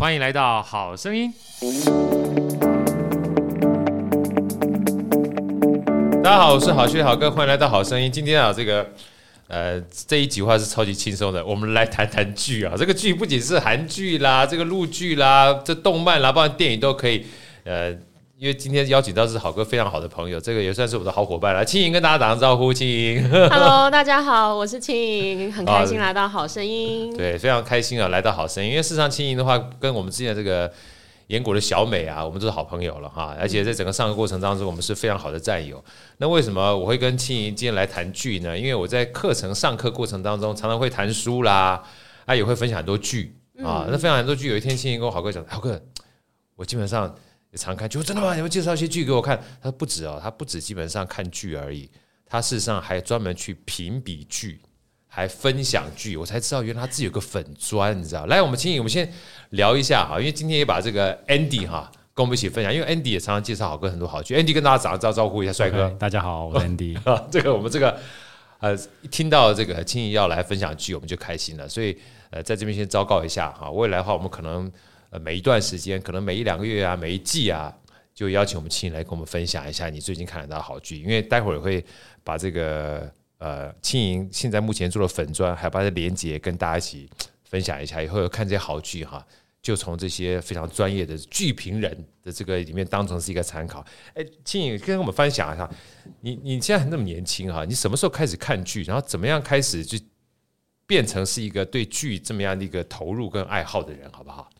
欢迎来到好声音。大家好，我是好趣好哥，欢迎来到好声音。今天啊，这个呃这一集话是超级轻松的，我们来谈谈剧啊。这个剧不仅是韩剧啦，这个陆剧啦，这动漫啦，包括电影都可以。呃，因为今天邀请到是好哥非常好的朋友，这个也算是我的好伙伴了。青莹跟大家打声招呼，青莹。Hello，大家好，我是青莹，很开心来到好声音。对，非常开心啊，来到好声音。因为事实上，青莹的话跟我们之前这个。演果的小美啊，我们都是好朋友了哈，而且在整个上课过程当中，我们是非常好的战友。那为什么我会跟青莹今天来谈剧呢？因为我在课程上课过程当中，常常会谈书啦，啊，也会分享很多剧啊。那分享很多剧，有一天青莹跟我好哥讲，好哥，我基本上也常看剧，真的吗？你们介绍一些剧给我看？他说不止哦，他不止基本上看剧而已，他事实上还专门去评比剧。还分享剧，我才知道原来他自己有个粉砖，你知道？来，我们青莹，我们先聊一下哈，因为今天也把这个 Andy 哈跟我们一起分享，因为 Andy 也常常介绍好歌很多好剧。Andy 跟大家打个招招呼一下，帅哥，大家好，我是 Andy。这个我们这个呃，一听到这个青莹要来分享剧，我们就开心了。所以呃，在这边先昭告一下哈，未来的话，我们可能呃每一段时间，可能每一两个月啊，每一季啊，就邀请我们青莹来跟我们分享一下你最近看得到好剧，因为待会儿会把这个。呃，青莹现在目前做的粉砖，还要把它连接跟大家一起分享一下。以后看这些好剧哈，就从这些非常专业的剧评人的这个里面当成是一个参考。哎，青莹跟我们分享一下，你你现在那么年轻哈，你什么时候开始看剧，然后怎么样开始就变成是一个对剧这么样的一个投入跟爱好的人，好不好？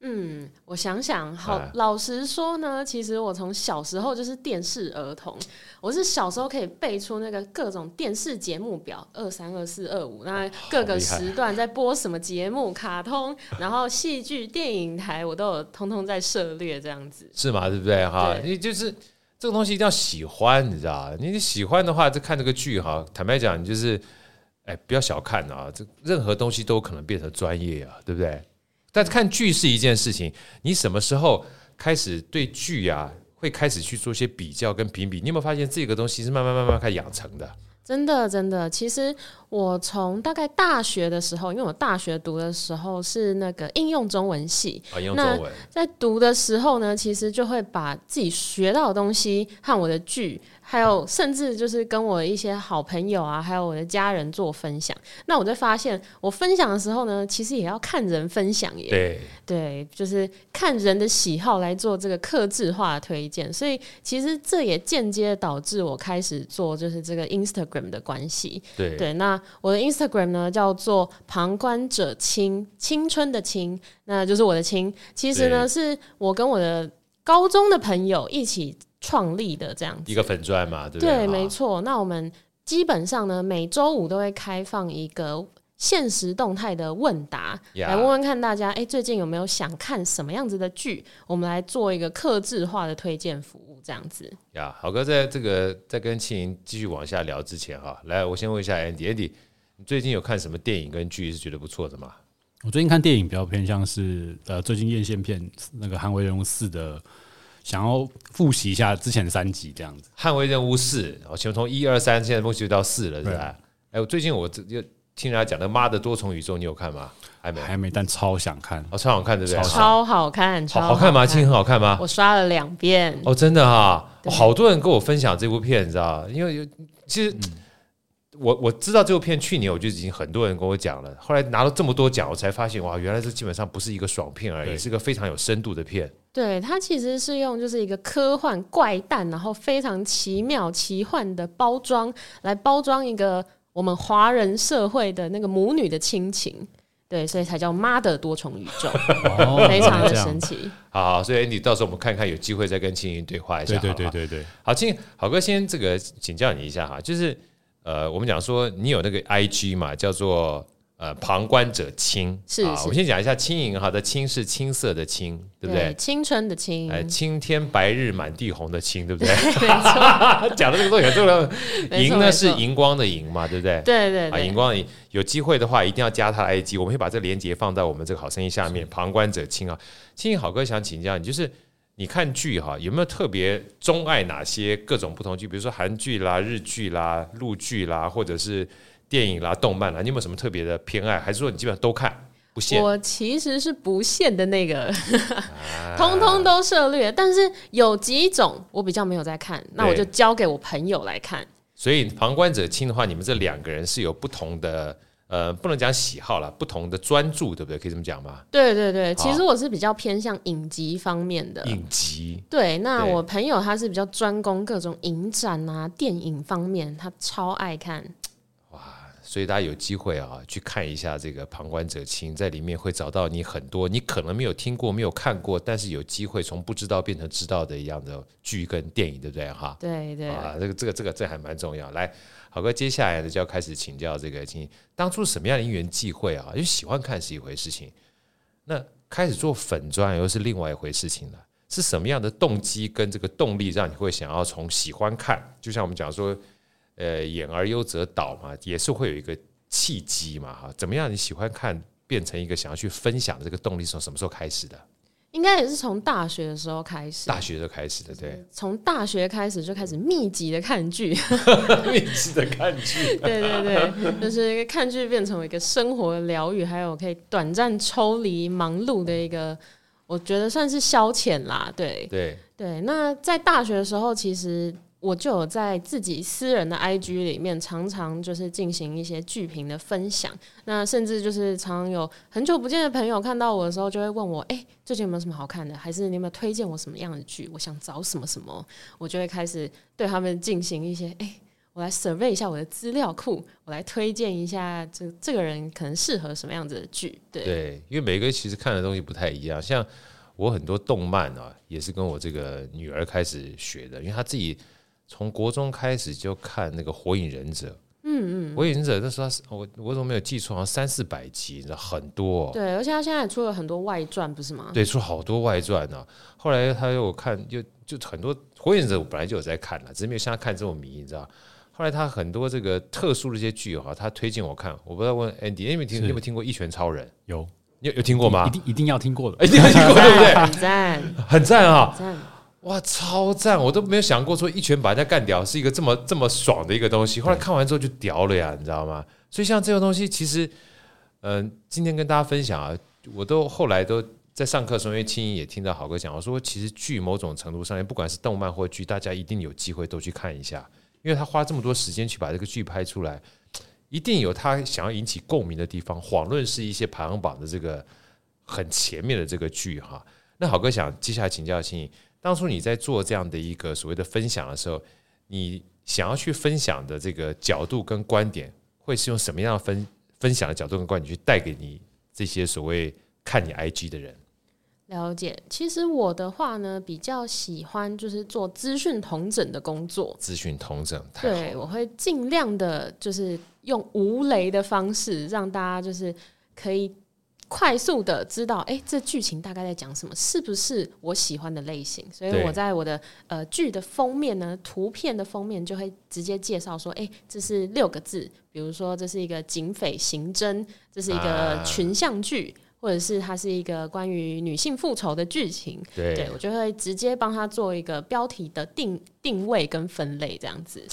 嗯，我想想，好，老实说呢，其实我从小时候就是电视儿童，我是小时候可以背出那个各种电视节目表，二三二四二五，那各个时段在播什么节目，卡通，然后戏剧、电影台，我都有通通在涉猎，这样子是吗？对不对？哈，你就是这个东西一定要喜欢，你知道你喜欢的话，就看这个剧哈。坦白讲，你就是哎，不要小看啊，这任何东西都可能变成专业啊，对不对？但看剧是一件事情，你什么时候开始对剧啊会开始去做一些比较跟评比？你有没有发现这个东西是慢慢慢慢开始养成的？真的，真的，其实我从大概大学的时候，因为我大学读的时候是那个应用中文系，啊，应用中文。那在读的时候呢，其实就会把自己学到的东西和我的剧。还有，甚至就是跟我一些好朋友啊，还有我的家人做分享。那我就发现，我分享的时候呢，其实也要看人分享耶。对对，就是看人的喜好来做这个克制化的推荐。所以，其实这也间接导致我开始做就是这个 Instagram 的关系。对对，那我的 Instagram 呢叫做旁观者青，青春的青，那就是我的青。其实呢，是我跟我的高中的朋友一起。创立的这样子一个粉钻嘛，对不对？对，没错。那我们基本上呢，每周五都会开放一个限时动态的问答，yeah. 来问问看大家，哎，最近有没有想看什么样子的剧？我们来做一个克制化的推荐服务，这样子。呀、yeah，好哥，在这个在跟青莹继续往下聊之前哈，来，我先问一下 Andy，Andy，你最近有看什么电影跟剧是觉得不错的吗？我最近看电影比较偏向是呃，最近院线片那个《捍卫任务四》的。想要复习一下之前三集这样子，《捍卫任务四》，我从从一二三，现在复习到四了，是吧？哎，我最近我就听人家讲的《妈的多重宇宙》，你有看吗？还没，还没，但超想看，哦，超好看，对不对？超好看，超好看吗？青很好看吗？我刷了两遍，哦，真的哈，好多人跟我分享这部片，你知道因为有其实。嗯我我知道这部片去年我就已经很多人跟我讲了，后来拿了这么多奖，我才发现哇，原来这基本上不是一个爽片而已，是个非常有深度的片。对，它其实是用就是一个科幻怪诞，然后非常奇妙奇幻的包装来包装一个我们华人社会的那个母女的亲情，对，所以才叫妈的多重宇宙，哦、非常的神奇。好，好，所以你到时候我们看看有机会再跟青云对话一下。对对对对对，好，青好哥先这个请教你一下哈，就是。呃，我们讲说你有那个 I G 嘛，叫做呃旁观者清，是，是。我们先讲一下青莹哈的青是青色的青，对不对？青春的青，哎，青天白日满地红的青，对不对？没错，讲的这个东西很重要。荧呢是荧光的荧嘛，对不对？对对对。啊，荧光的荧，有机会的话一定要加他的 I G，我们会把这个链接放在我们这个好声音下面。旁观者清啊，青盈好哥想请教你，就是。你看剧哈，有没有特别钟爱哪些各种不同剧？比如说韩剧啦、日剧啦、陆剧啦，或者是电影啦、动漫啦，你有没有什么特别的偏爱？还是说你基本上都看？不限，我其实是不限的那个，通通都涉略。但是有几种我比较没有在看，那我就交给我朋友来看。所以旁观者清的话，你们这两个人是有不同的，呃，不能讲喜好啦，不同的专注，对不对？可以这么讲吗？对对对，其实我是比较偏向影集方面的。影集。对，那我朋友他是比较专攻各种影展啊、电影方面，他超爱看。所以大家有机会啊，去看一下这个《旁观者清》，在里面会找到你很多你可能没有听过、没有看过，但是有机会从不知道变成知道的一样的剧跟电影，对不对？哈，对对啊，这个这个这个这还蛮重要。来，好哥，接下来呢就要开始请教这个请，当初什么样的因缘际会啊？因为喜欢看是一回事情，那开始做粉砖又是另外一回事情了。是什么样的动机跟这个动力，让你会想要从喜欢看，就像我们讲说。呃，演而优则导嘛，也是会有一个契机嘛，哈，怎么样？你喜欢看，变成一个想要去分享的这个动力是，从什么时候开始的？应该也是从大学的时候开始。大学就开始的，对。从大学开始就开始密集的看剧，密集的看剧，对对对，就是看剧变成一个生活的疗愈，还有可以短暂抽离忙碌的一个，我觉得算是消遣啦，对对对。那在大学的时候，其实。我就有在自己私人的 IG 里面，常常就是进行一些剧评的分享。那甚至就是常常有很久不见的朋友看到我的时候，就会问我：“哎、最近有没有什么好看的？还是你有没有推荐我什么样的剧？我想找什么什么。”我就会开始对他们进行一些：“哎、我来 survey 一下我的资料库，我来推荐一下这这个人可能适合什么样子的剧。”对对，因为每个人其实看的东西不太一样。像我很多动漫啊，也是跟我这个女儿开始学的，因为她自己。从国中开始就看那个《火影忍者》，嗯嗯，《火影忍者》那时候我我怎么没有记错，好像三四百集，你知道很多哦。对，而且他现在也出了很多外传，不是吗？对，出好多外传呢。后来他又看，就就很多《火影忍者》，我本来就有在看了，只是没有像他看这么迷，你知道。后来他很多这个特殊的一些剧哈，他推荐我看。我不知道问 Andy，你有没有听？你有没有听过《一拳超人》？有，有有听过吗？一定一定要听过的，一定要听过，对不对？很赞，很赞啊！哇，超赞！我都没有想过说一拳把人家干掉是一个这么这么爽的一个东西。后来看完之后就屌了呀，你知道吗？所以像这个东西，其实，嗯、呃，今天跟大家分享啊，我都后来都在上课的时候，因为青音也听到好哥讲，我说其实剧某种程度上面，不管是动漫或剧，大家一定有机会都去看一下，因为他花这么多时间去把这个剧拍出来，一定有他想要引起共鸣的地方。遑论是一些排行榜的这个很前面的这个剧哈。那好哥想接下来请教青音。当初你在做这样的一个所谓的分享的时候，你想要去分享的这个角度跟观点，会是用什么样的分分享的角度跟观点去带给你这些所谓看你 IG 的人？了解，其实我的话呢，比较喜欢就是做资讯同整的工作。资讯同整，对，我会尽量的，就是用无雷的方式，让大家就是可以。快速的知道，哎、欸，这剧情大概在讲什么，是不是我喜欢的类型？所以我在我的呃剧的封面呢，图片的封面就会直接介绍说，哎、欸，这是六个字，比如说这是一个警匪刑侦，这是一个群像剧，啊、或者是它是一个关于女性复仇的剧情。对，对，我就会直接帮他做一个标题的定定位跟分类，这样子。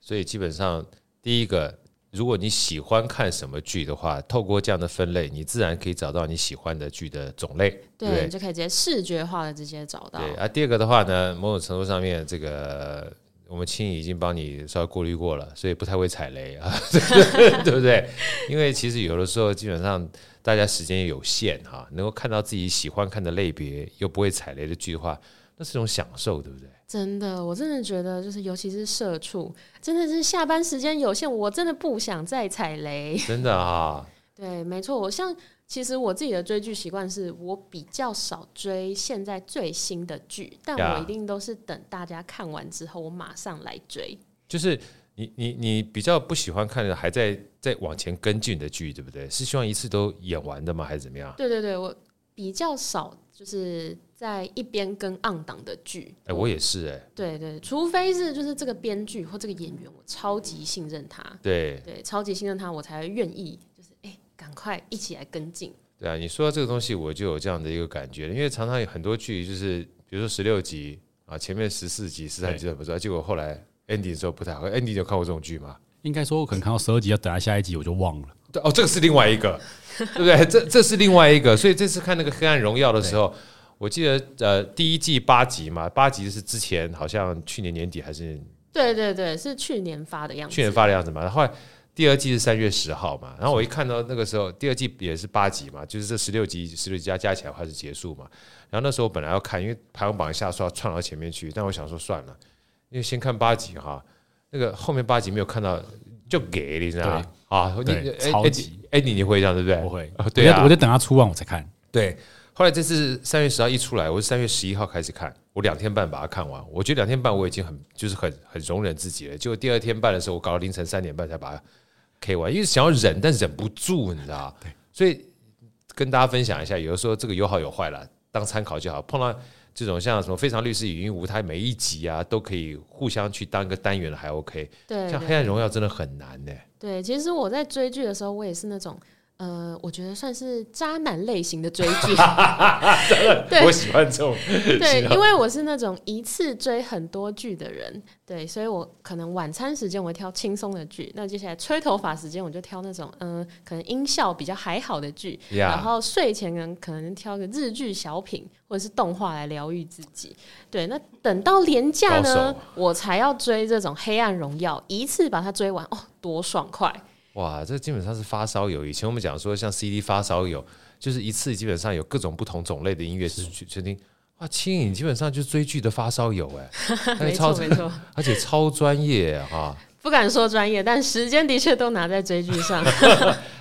所以基本上第一个。如果你喜欢看什么剧的话，透过这样的分类，你自然可以找到你喜欢的剧的种类。对，对，你就可以直接视觉化的直接找到。对啊，第二个的话呢，某种程度上面，这个我们青已经帮你稍微过滤过了，所以不太会踩雷啊，对不对？因为其实有的时候，基本上大家时间有限哈，能够看到自己喜欢看的类别又不会踩雷的剧的话，那是一种享受，对不对？真的，我真的觉得，就是尤其是社畜，真的是下班时间有限，我真的不想再踩雷。真的啊，对，没错。我像其实我自己的追剧习惯是，我比较少追现在最新的剧，但我一定都是等大家看完之后，我马上来追。就是你你你比较不喜欢看的，还在在往前跟进的剧，对不对？是希望一次都演完的吗？还是怎么样？对对对，我比较少，就是。在一边跟 on 档的剧，哎，我也是哎、欸，对对，除非是就是这个编剧或这个演员，我超级信任他，对对，超级信任他，我才愿意就是哎，赶快一起来跟进。对啊，你说到这个东西，我就有这样的一个感觉，因为常常有很多剧就是，比如说十六集啊，前面十四集、十三集都不知道，结果后来 ending 的时候不太好，ending 有看过这种剧吗？应该说，我可能看到十二集要等下下一集，我就忘了。对哦，这个是另外一个，对不对？这这是另外一个，所以这次看那个《黑暗荣耀》的时候，我记得呃，第一季八集嘛，八集是之前好像去年年底还是？对对对，是去年发的样子。去年发的样子嘛，然后，后来第二季是三月十号嘛，然后我一看到那个时候，第二季也是八集嘛，就是这十六集十六集加加起来的话是结束嘛。然后那时候我本来要看，因为排行榜一下说要窜到前面去，但我想说算了，因为先看八集哈，那个后面八集没有看到就给你知道吗？啊，你超级哎你你会这样对不对？不会，对啊，我就等他出完我才看。对，后来这次三月十号一出来，我是三月十一号开始看。我两天半把它看完，我觉得两天半我已经很就是很很容忍自己了。结果第二天半的时候，我搞到凌晨三点半才把它 K 完，因为想要忍，但忍不住，你知道？对，所以跟大家分享一下，有的时候这个有好有坏了，当参考就好。碰到这种像什么《非常律师禹英禑》，它每一集啊都可以互相去当一个单元的，还 OK。对，像《黑暗荣耀》真的很难呢。对，其实我在追剧的时候，我也是那种。呃，我觉得算是渣男类型的追剧，对，我喜欢这种。对，因为我是那种一次追很多剧的人，对，所以我可能晚餐时间我会挑轻松的剧，那接下来吹头发时间我就挑那种嗯、呃，可能音效比较还好的剧，Yeah. 然后睡前呢可能挑个日剧小品或者是动画来疗愈自己。对，那等到连假呢，我才要追这种《黑暗荣耀》，一次把它追完，哦，多爽快！哇，这基本上是发烧友。以前我们讲说，像 CD 发烧友，就是一次基本上有各种不同种类的音乐是去去听。哇，青影基本上就是追剧的发烧友哎，没错没 错，而且超专业哈。不敢说专业，但时间的确都拿在追剧上。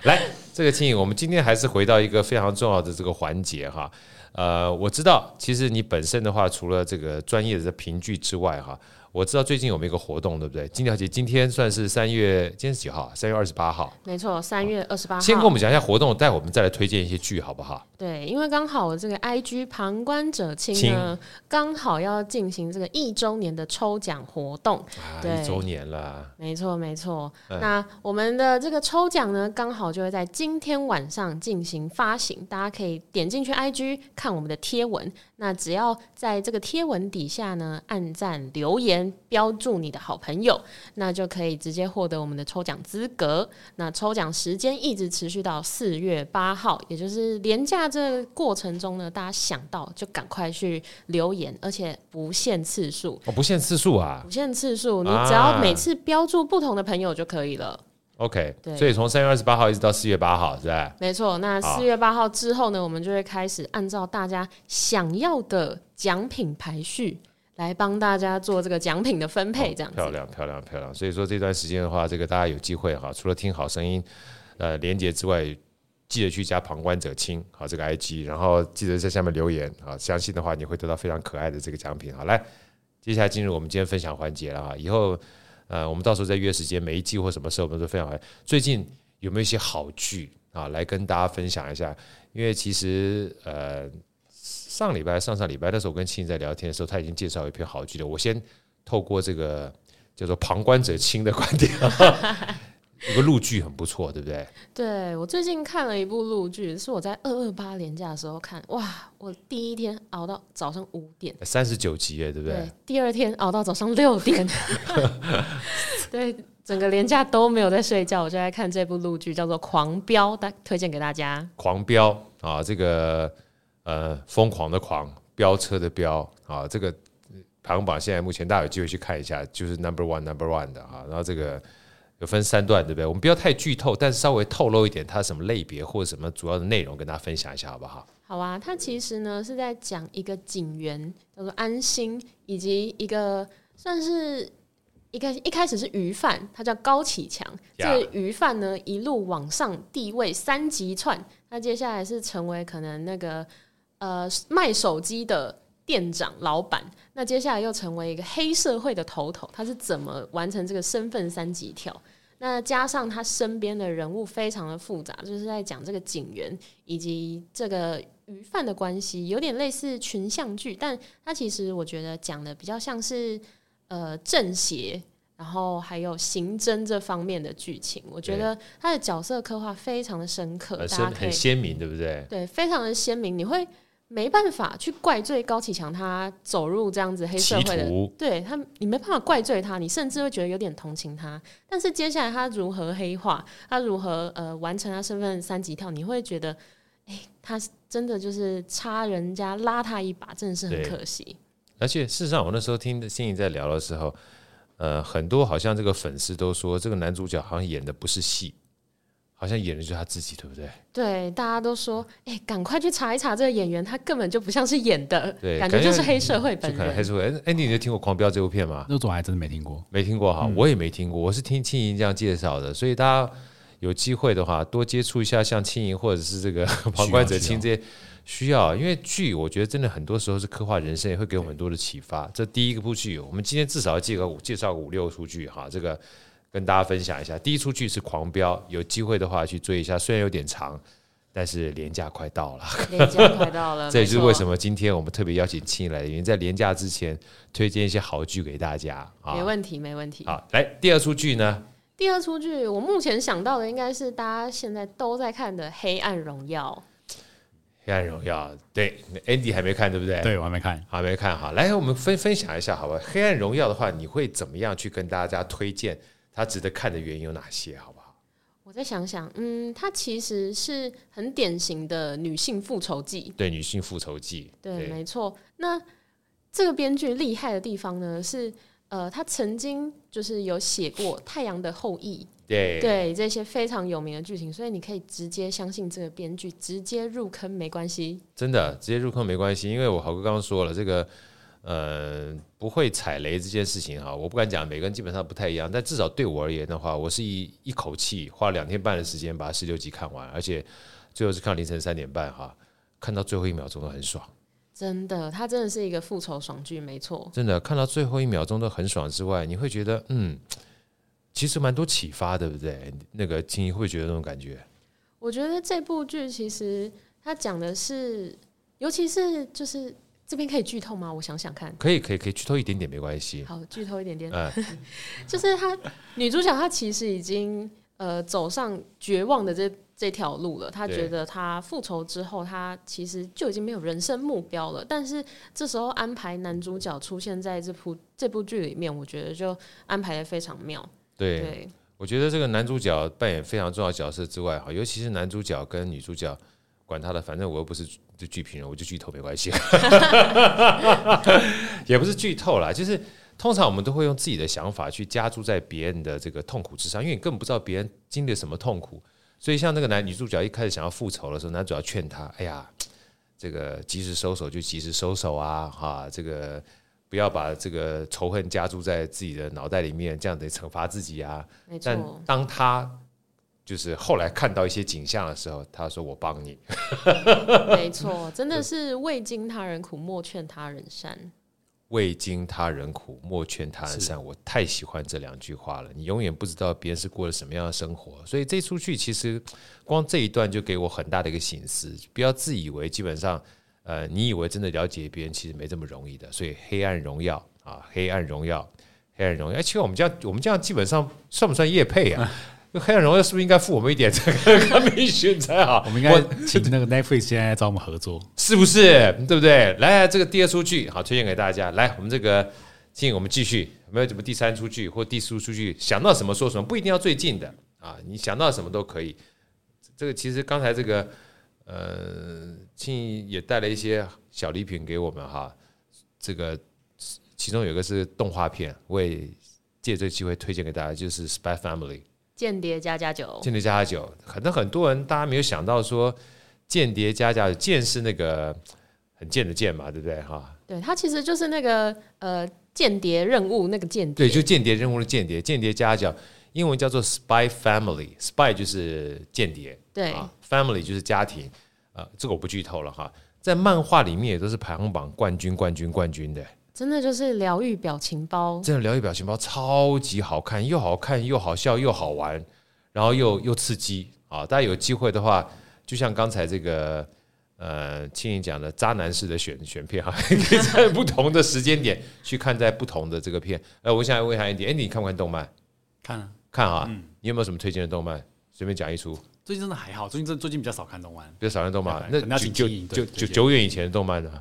来，这个青影，我们今天还是回到一个非常重要的这个环节哈。呃，我知道，其实你本身的话，除了这个专业的评剧之外哈。我知道最近有没有一个活动，对不对？金条姐今天算是三月，今天是几号？三月二十八号。没错，三月二十八号。先跟我们讲一下活动，待会我们再来推荐一些剧，好不好？对，因为刚好这个 IG 旁观者清呢，刚好要进行这个一周年的抽奖活动。啊，对，一周年了。没错，没错。嗯。那我们的这个抽奖呢，刚好就会在今天晚上进行发行，大家可以点进去 IG 看我们的贴文。那只要在这个贴文底下呢，按赞留言，标注你的好朋友，那就可以直接获得我们的抽奖资格。那抽奖时间一直持续到四月八号，也就是廉价这个过程中呢，大家想到就赶快去留言，而且不限次数。哦，不限次数啊，不限次数，你只要每次标注不同的朋友就可以了。OK，对，所以从三月二十八号一直到四月八号，是吧？没错。那四月八号之后呢，我们就会开始按照大家想要的奖品排序来帮大家做这个奖品的分配，这样子。漂亮，漂亮，漂亮。所以说这段时间的话，这个大家有机会哈，除了听好声音呃连结之外，记得去加旁观者清好这个 IG，然后记得在下面留言啊，相信的话你会得到非常可爱的这个奖品。好，来，接下来进入我们今天分享环节了啊，以后。呃，我们到时候再约时间，每一季或什么时候，我们都非常好。最近有没有一些好剧啊，来跟大家分享一下？因为其实呃，上礼拜、上上礼拜的时候，我跟青在聊天的时候，他已经介绍一篇好剧了。我先透过这个叫做旁观者清的观点。有个陆剧很不错，对不对？对，我最近看了一部陆剧，是我在二二八年假的时候看，哇！我第一天熬到早上五点，三十九集耶，对不对？对，第二天熬到早上六点，对，整个连假都没有在睡觉，我就在看这部陆剧，叫做《狂飙》，大推荐给大家。狂飙啊，这个呃，疯狂的狂，飙车的飙啊，这个排行榜现在目前大家有机会去看一下，就是 number one number one 的啊，然后这个。有分三段，对不对？我们不要太剧透，但是稍微透露一点，它什么类别或者什么主要的内容，跟大家分享一下，好不好？好啊，它其实呢是在讲一个警员叫做安心，以及一个算是一个一开始是鱼贩，他叫高启强。这个鱼贩呢一路往上地位三级窜，那接下来是成为可能那个呃卖手机的店长老板，那接下来又成为一个黑社会的头头，他是怎么完成这个身份三级跳？那加上他身边的人物非常的复杂，就是在讲这个警员以及这个鱼贩的关系，有点类似群像剧，但他其实我觉得讲的比较像是呃正邪，然后还有刑侦这方面的剧情。我觉得他的角色刻画非常的深刻，很鲜明，对不对？对，非常的鲜明，你会没办法去怪罪高启强他走入这样子黑社会的，对他，你没办法怪罪他，你甚至会觉得有点同情他。但是接下来他如何黑化，他如何呃完成他身份三级跳，你会觉得，哎，他真的就是差人家拉他一把，真的是很可惜。而且事实上，我那时候听心仪在聊的时候，呃，很多好像这个粉丝都说，这个男主角好像演的不是戏。好像演的就是他自己，对不对？对，大家都说，哎、欸，赶快去查一查这个演员，他根本就不像是演的，对，感觉就是黑社会本人。可能黑社会。哎，你有听过《狂飙》这部片吗？那种还真的没听过，没听过哈，嗯、我也没听过，我是听青莹这样介绍的。所以大家有机会的话，多接触一下像青莹或者是这个旁观者清这些需要，因为剧我觉得真的很多时候是刻画人生，也会给我们很多的启发。这第一个部剧，我们今天至少要介个介绍个五六出剧哈，这个。跟大家分享一下，第一出剧是《狂飙》，有机会的话去追一下。虽然有点长，但是连假快到了，连假快到了。这也就是为什么今天我们特别邀请青来的原因，在连假之前推荐一些好剧给大家。没问题，没问题。好，来第二出剧呢？第二出剧，我目前想到的应该是大家现在都在看的《黑暗荣耀》。黑暗荣耀，对，Andy 还没看，对不对？对，我还没看，还没看。好，来，我们分分享一下，好吧？黑暗荣耀的话，你会怎么样去跟大家推荐？他值得看的原因有哪些？好不好？我再想想，嗯，它其实是很典型的女性复仇记。对，女性复仇记。对，对没错。那这个编剧厉害的地方呢，是呃，他曾经就是有写过《太阳的后裔》。对对，这些非常有名的剧情，所以你可以直接相信这个编剧，直接入坑没关系。真的，直接入坑没关系，因为我豪哥刚刚说了这个。呃，不会踩雷这件事情哈，我不敢讲，每个人基本上不太一样，但至少对我而言的话，我是一一口气花了两天半的时间把十六集看完，而且最后是看凌晨三点半哈，看到最后一秒钟都很爽。真的，它真的是一个复仇爽剧，没错。真的看到最后一秒钟都很爽之外，你会觉得嗯，其实蛮多启发，对不对？那个青莹会觉得那种感觉。我觉得这部剧其实它讲的是，尤其是就是。这边可以剧透吗？我想想看。可以，可以，可以剧透一点点，没关系。好，剧透一点点。嗯，就是她女主角，她其实已经呃走上绝望的这这条路了。她觉得她复仇之后，她其实就已经没有人生目标了。但是这时候安排男主角出现在这部这部剧里面，我觉得就安排的非常妙。对，对我觉得这个男主角扮演非常重要角色之外，哈，尤其是男主角跟女主角。管他的，反正我又不是就剧评人，我就剧透没关系，也不是剧透啦，就是通常我们都会用自己的想法去加注在别人的这个痛苦之上，因为你根本不知道别人经历了什么痛苦，所以像那个男女主角一开始想要复仇的时候，男主角劝他，哎呀，这个及时收手就及时收手啊，哈，这个不要把这个仇恨加注在自己的脑袋里面，这样得惩罚自己啊。但当他就是后来看到一些景象的时候，他说：“我帮你。”没错，真的是未经他人苦，莫劝他人善。未经他人苦，莫劝他人善。我太喜欢这两句话了。你永远不知道别人是过了什么样的生活，所以这出剧其实光这一段就给我很大的一个醒思。不要自以为基本上，呃，你以为真的了解别人，其实没这么容易的。所以《黑暗荣耀》啊，《黑暗荣耀》，《黑暗荣耀》。其实我们这样，我们这样基本上算不算业配啊？黑暗荣耀是不是应该付我们一点这个冠名权才好？我们应该请那个 Netflix 现在找我们合作，是不是？对不对？来，这个第二出剧好推荐给大家。来，我们这个，请我们继续。有没有什么第三出剧或第四出剧？想到什么说什么，不一定要最近的啊，你想到什么都可以。这个其实刚才这个，呃，庆也带了一些小礼品给我们哈。这个其中有一个是动画片，我也借这个机会推荐给大家，就是《Spy Family》。间谍加加酒，间谍加加酒，可能很多人大家没有想到说，间谍加加酒，间是那个很贱的贱嘛，对不对？哈？对，它其实就是那个呃间谍任务那个间谍，对，就间谍任务的间谍，间谍加加酒，英文叫做 Spy Family，Spy 就是间谍，对，Family 就是家庭，啊、呃，这个我不剧透了哈，在漫画里面也都是排行榜冠军，冠军，冠军的。真的就是疗愈表情包，真的疗愈表情包超级好看，又好看又好笑又好玩，然后又又刺激啊！大家有机会的话，就像刚才这个呃青莹讲的渣男式的选选片哈，可以在不同的时间点去看在不同的这个片。呃，我想问一下 Andy，Andy 你看不看动漫？看啊，看啊！你有没有什么推荐的动漫？随便讲一出。最近真的还好，最近真最近比较少看动漫，比较少看动漫。那久久久久久远以前的动漫呢？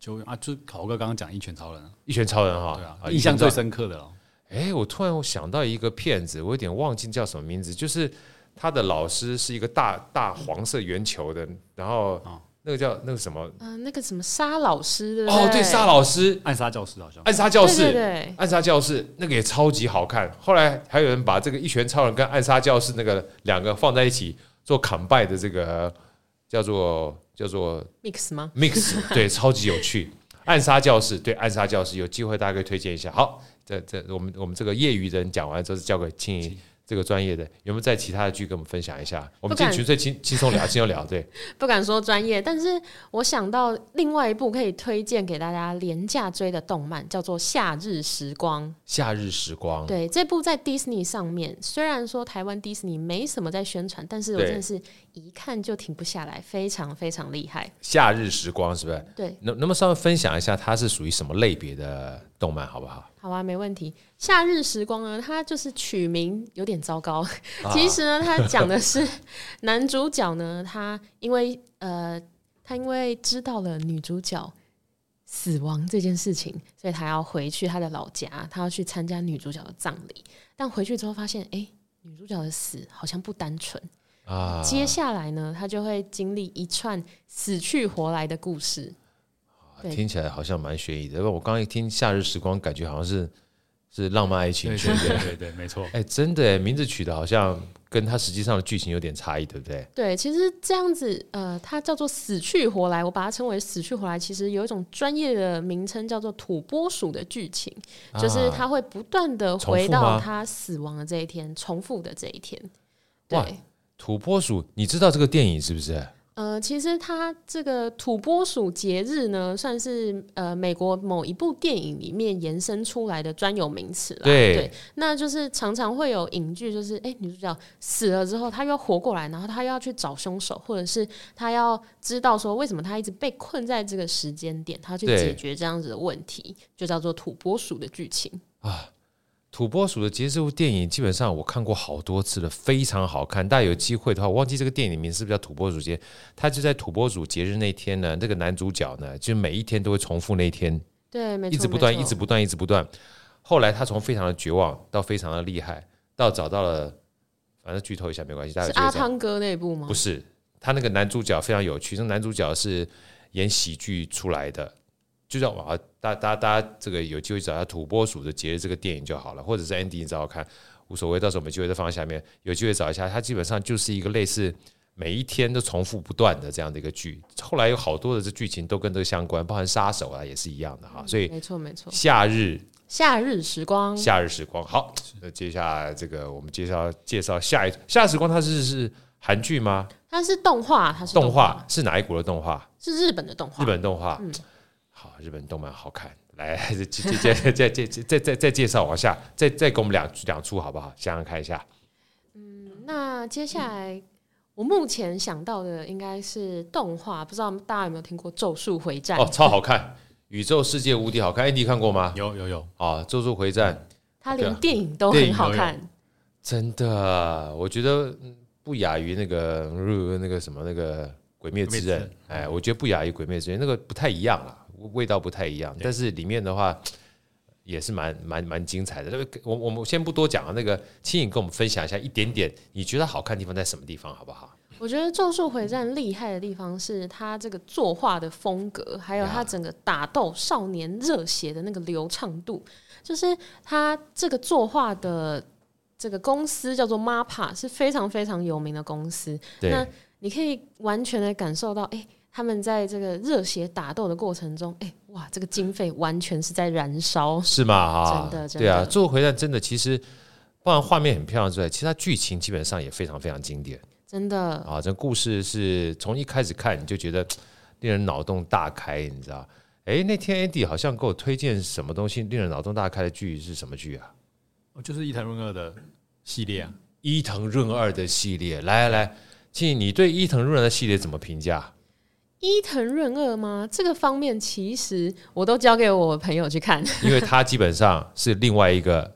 久远啊，就考哥刚刚讲《一拳超人》，一拳超人哈，对啊，印象最深刻的哦。哎，我突然我想到一个片子，我有点忘记叫什么名字，就是他的老师是一个大大黄色圆球的，然后。那个叫那个什么？嗯、呃，那个什么沙老师的哦，对，沙老师，暗杀教室好像，暗杀教室，对，对，对，暗杀教室那个也超级好看。后来还有人把这个一拳超人跟暗杀教室那个两个放在一起做 combine 的这个叫做叫做 mix 吗？mix 对，超级有趣。暗杀教室对，暗杀教室有机会大家可以推荐一下。好，这这我们我们这个业余的人讲完之后，是交给青怡。这个专业的有没有在其他的剧跟我们分享一下？我们今天纯粹轻轻松聊，轻松聊。对，不敢说专业，但是我想到另外一部可以推荐给大家廉价追的动漫，叫做《夏日时光》。夏日时光，对，这部在 Disney 上面，虽然说台湾 Disney 没什么在宣传，但是我真的是一看就停不下来，非常非常厉害。夏日时光是不是？对，能能不能稍微分享一下，它是属于什么类别的动漫，好不好？好啊，没问题。夏日时光呢，它就是取名有点糟糕。其实呢，它讲的是男主角呢，他因为呃，他因为知道了女主角死亡这件事情，所以他要回去他的老家，他要去参加女主角的葬礼。但回去之后发现，哎，女主角的死好像不单纯啊。接下来呢，他就会经历一串死去活来的故事。听起来好像蛮悬疑的，因为我刚刚一听《夏日时光》，感觉好像是是浪漫爱情片，对对对，没错。哎，真的，名字取得好像跟它实际上的剧情有点差异，对不对？对，其实这样子，呃，它叫做死去活来，我把它称为死去活来，其实有一种专业的名称叫做土拨鼠的剧情，就是它会不断的回到他死亡的这一天，重复的这一天。对，土拨鼠，你知道这个电影是不是？呃，其实它这个土拨鼠节日呢，算是呃美国某一部电影里面延伸出来的专有名词了。对，对，那就是常常会有影剧，就是哎，女主角死了之后，她又活过来，然后她又要去找凶手，或者是她要知道说为什么她一直被困在这个时间点，她去解决这样子的问题，就叫做土拨鼠的剧情啊。土拨鼠的节日这部电影，基本上我看过好多次了，非常好看。大家有机会的话，我忘记这个电影名是不是叫土拨鼠节？他就在土拨鼠节日那天呢，这个男主角呢，就每一天都会重复那一天，对，一直不断，一直不断，一直不断。后来他从非常的绝望到非常的厉害，到找到了，反正剧透一下没关系。大家是阿汤哥那部吗？不是，他那个男主角非常有趣，那男主角是演喜剧出来的。就叫啊，大大大家这个有机会找一下土拨鼠的节日这个电影就好了，或者是 Andy 你找找看，无所谓，到时候我们机会再放在下面，有机会找一下。它基本上就是一个类似每一天都重复不断的这样的一个剧。后来有好多的这剧情都跟这个相关，包含杀手啊也是一样的哈。所以没错没错。夏日夏日时光，夏日时光。好，那接下来这个我们介绍介绍下一夏日时光，它是是韩剧吗？它是动画，它是动画，是哪一国的动画？是日本的动画，日本动画。嗯。日本动漫好看，来再再再再再再再再介绍，往下再再给我们两两出好不好？想想看一下。嗯，那接下来我目前想到的应该是动画，不知道大家有没有听过《咒术回战》哦，超好看，《宇宙世界无敌》好看，Andy 看过吗？有有有啊，《咒术回战》，它连电影都很好看，真的，我觉得不亚于那个那个什么那个《鬼灭之刃》，哎，我觉得不亚于《鬼灭之刃》，那个不太一样了。味道不太一样，但是里面的话也是蛮蛮蛮精彩的。我我们先不多讲啊，那个青影跟我们分享一下一点点，你觉得好看的地方在什么地方，好不好？我觉得《咒术回战》厉害的地方是它这个作画的风格，还有它整个打斗少年热血的那个流畅度。就是它这个作画的这个公司叫做 MAPPA，是非常非常有名的公司。对，那你可以完全的感受到，哎。他们在这个热血打斗的过程中，哎，哇，这个经费完全是在燃烧，是吗？啊，真的，真的，对啊，《咒术回战》真的其实，不然画面很漂亮之外，其实它剧情基本上也非常非常经典，真的啊，这故事是从一开始看你就觉得令人脑洞大开，你知道？哎，那天 Andy 好像给我推荐什么东西令人脑洞大开的剧是什么剧啊？哦，就是伊藤润二的系列啊，伊藤润二的系列，来来来，静，你对伊藤润二的系列怎么评价？伊藤润二吗？这个方面其实我都交给我朋友去看，因为他基本上是另外一个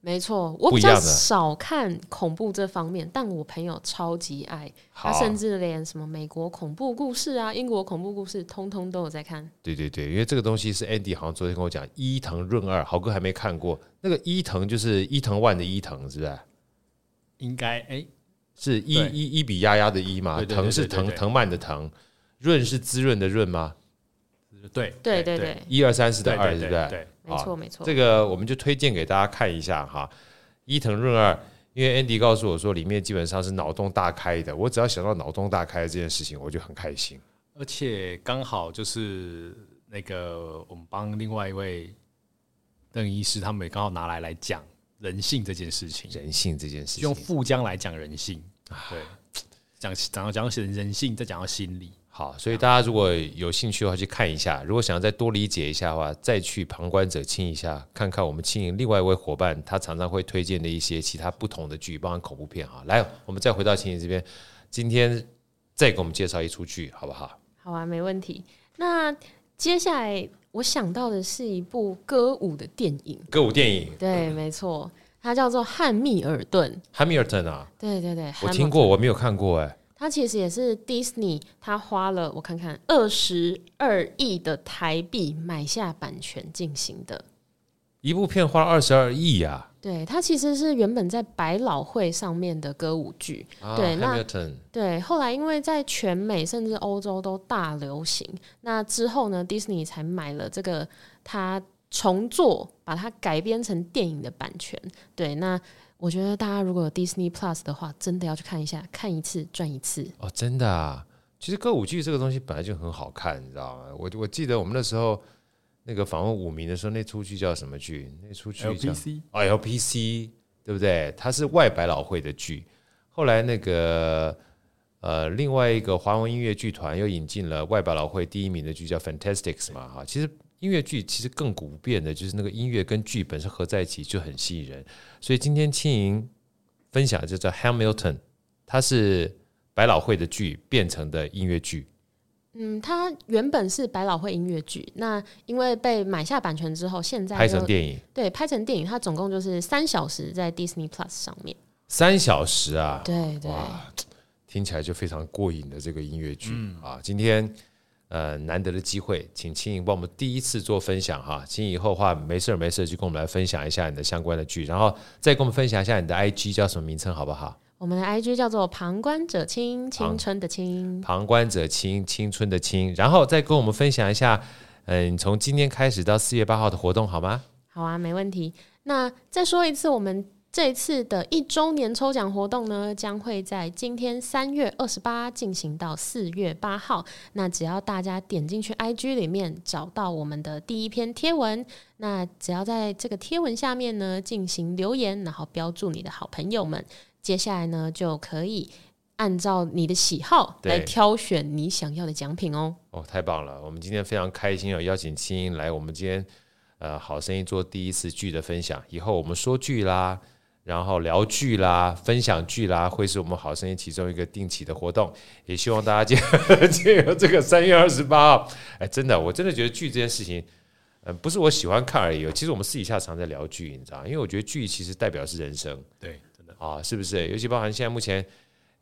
没错，我比较少看恐怖这方面，但我朋友超级爱，他甚至连什么美国恐怖故事啊、英国恐怖故事，通通都有在看。对对对，因为这个东西是 Andy 好像昨天跟我讲，伊藤润二，豪哥还没看过。那个伊藤就是伊藤万的伊藤，是不是？应该哎，是伊伊伊比丫丫的伊嘛？藤是藤藤蔓的藤，润是滋润的润吗？对对对对，一二三四的二，对不对？对没错没错，这个我们就推荐给大家看一下哈。伊藤润二，因为 Andy 告诉我说里面基本上是脑洞大开的，我只要想到脑洞大开的这件事情，我就很开心。而且刚好就是那个我们帮另外一位邓医师，他们也刚好拿来来讲人性这件事情，人性这件事情，用富江来讲人性，对，讲讲到讲到人性，再讲到心理。好，所以大家如果有兴趣的话，去看一下。如果想要再多理解一下的话，再去旁观者清一下，看看我们青银另外一位伙伴，他常常会推荐的一些其他不同的剧，包含恐怖片哈。来，我们再回到青银这边，今天再给我们介绍一出剧，好不好？好啊，没问题。那接下来我想到的是一部歌舞的电影，歌舞电影，对，没错，它叫做《汉密尔顿》。汉密尔顿啊，对对对，我听过，我没有看过哎。它其实也是 Disney，他花了我看看二十二亿的台币买下版权进行的，一部片花了二十二亿呀。对，它其实是原本在百老汇上面的歌舞剧。啊、对，那对，后来因为在全美甚至欧洲都大流行，那之后呢，Disney 才买了这个，它重做，把它改编成电影的版权。对，那。我觉得大家如果有 Disney Plus 的话，真的要去看一下，看一次赚一次哦！真的啊，其实歌舞剧这个东西本来就很好看，你知道吗？我我记得我们那时候那个访问五名的时候，那出剧叫什么剧？那出剧叫 LPC 哦，LPC 对不对？它是外百老汇的剧。后来那个呃，另外一个华文音乐剧团又引进了外百老汇第一名的剧叫 Fantasticks 嘛，哈，其实。音乐剧其实更古变的，就是那个音乐跟剧本是合在一起就很吸引人。所以今天青银分享的就叫《Hamilton》，它是百老汇的剧变成的音乐剧。嗯，它原本是百老汇音乐剧，那因为被买下版权之后，现在拍成电影。对，拍成电影，它总共就是三小时在 Disney Plus 上面。三小时啊！对对，听起来就非常过瘾的这个音乐剧、嗯、啊！今天。呃，难得的机会，请青影帮我们第一次做分享哈。青银以后的话，没事没事就跟我们来分享一下你的相关的剧，然后再跟我们分享一下你的 IG 叫什么名称，好不好？我们的 IG 叫做旁观者清，青春的青。旁观者清，青春的青。然后再跟我们分享一下，嗯、呃，从今天开始到四月八号的活动好吗？好啊，没问题。那再说一次，我们。这次的一周年抽奖活动呢，将会在今天三月二十八进行到四月八号。那只要大家点进去 IG 里面找到我们的第一篇贴文，那只要在这个贴文下面呢进行留言，然后标注你的好朋友们，接下来呢就可以按照你的喜好来挑选你想要的奖品哦。哦，太棒了！我们今天非常开心哦，邀请青银来我们今天呃好声音做第一次剧的分享。以后我们说剧啦。然后聊剧啦，分享剧啦，会是我们好声音其中一个定期的活动，也希望大家借借由这个三月二十八号，哎，真的，我真的觉得剧这件事情，嗯，不是我喜欢看而已。其实我们私底下常在聊剧，你知道，因为我觉得剧其实代表是人生，对，真的啊，是不是？尤其包含现在目前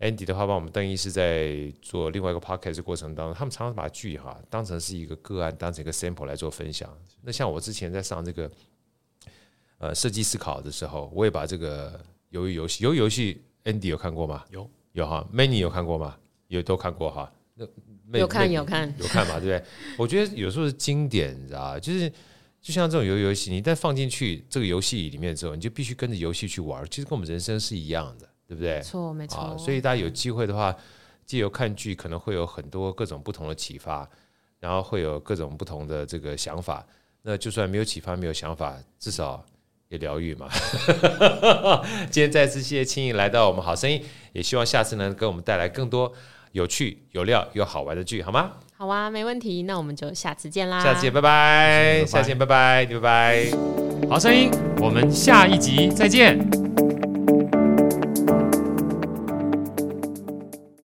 Andy 的话，帮我们邓医师在做另外一个 podcast 过程当中，他们常常把剧哈当成是一个个案，当成一个 sample 来做分享。那像我之前在上这个。呃，设计思考的时候，我也把这个鱿鱼游戏，鱿鱼游戏，Andy 有看过吗？有有哈，Many 有看过吗？有都看过哈。那有看有看有看嘛？对不对？我觉得有时候是经典，你知道就是就像这种鱿鱼游戏，你一旦放进去这个游戏里面之后，你就必须跟着游戏去玩。其实跟我们人生是一样的，对不对？错，没错。啊，所以大家有机会的话，借由看剧，可能会有很多各种不同的启发，然后会有各种不同的这个想法。那就算没有启发，没有想法，至少。也疗愈嘛，今天再次谢谢青颖来到我们好声音，也希望下次能给我们带来更多有趣、有料又好玩的剧，好吗？好啊，没问题，那我们就下次见啦，下次见，拜拜，下次见，拜拜，拜拜，好声音，我们下一集再见。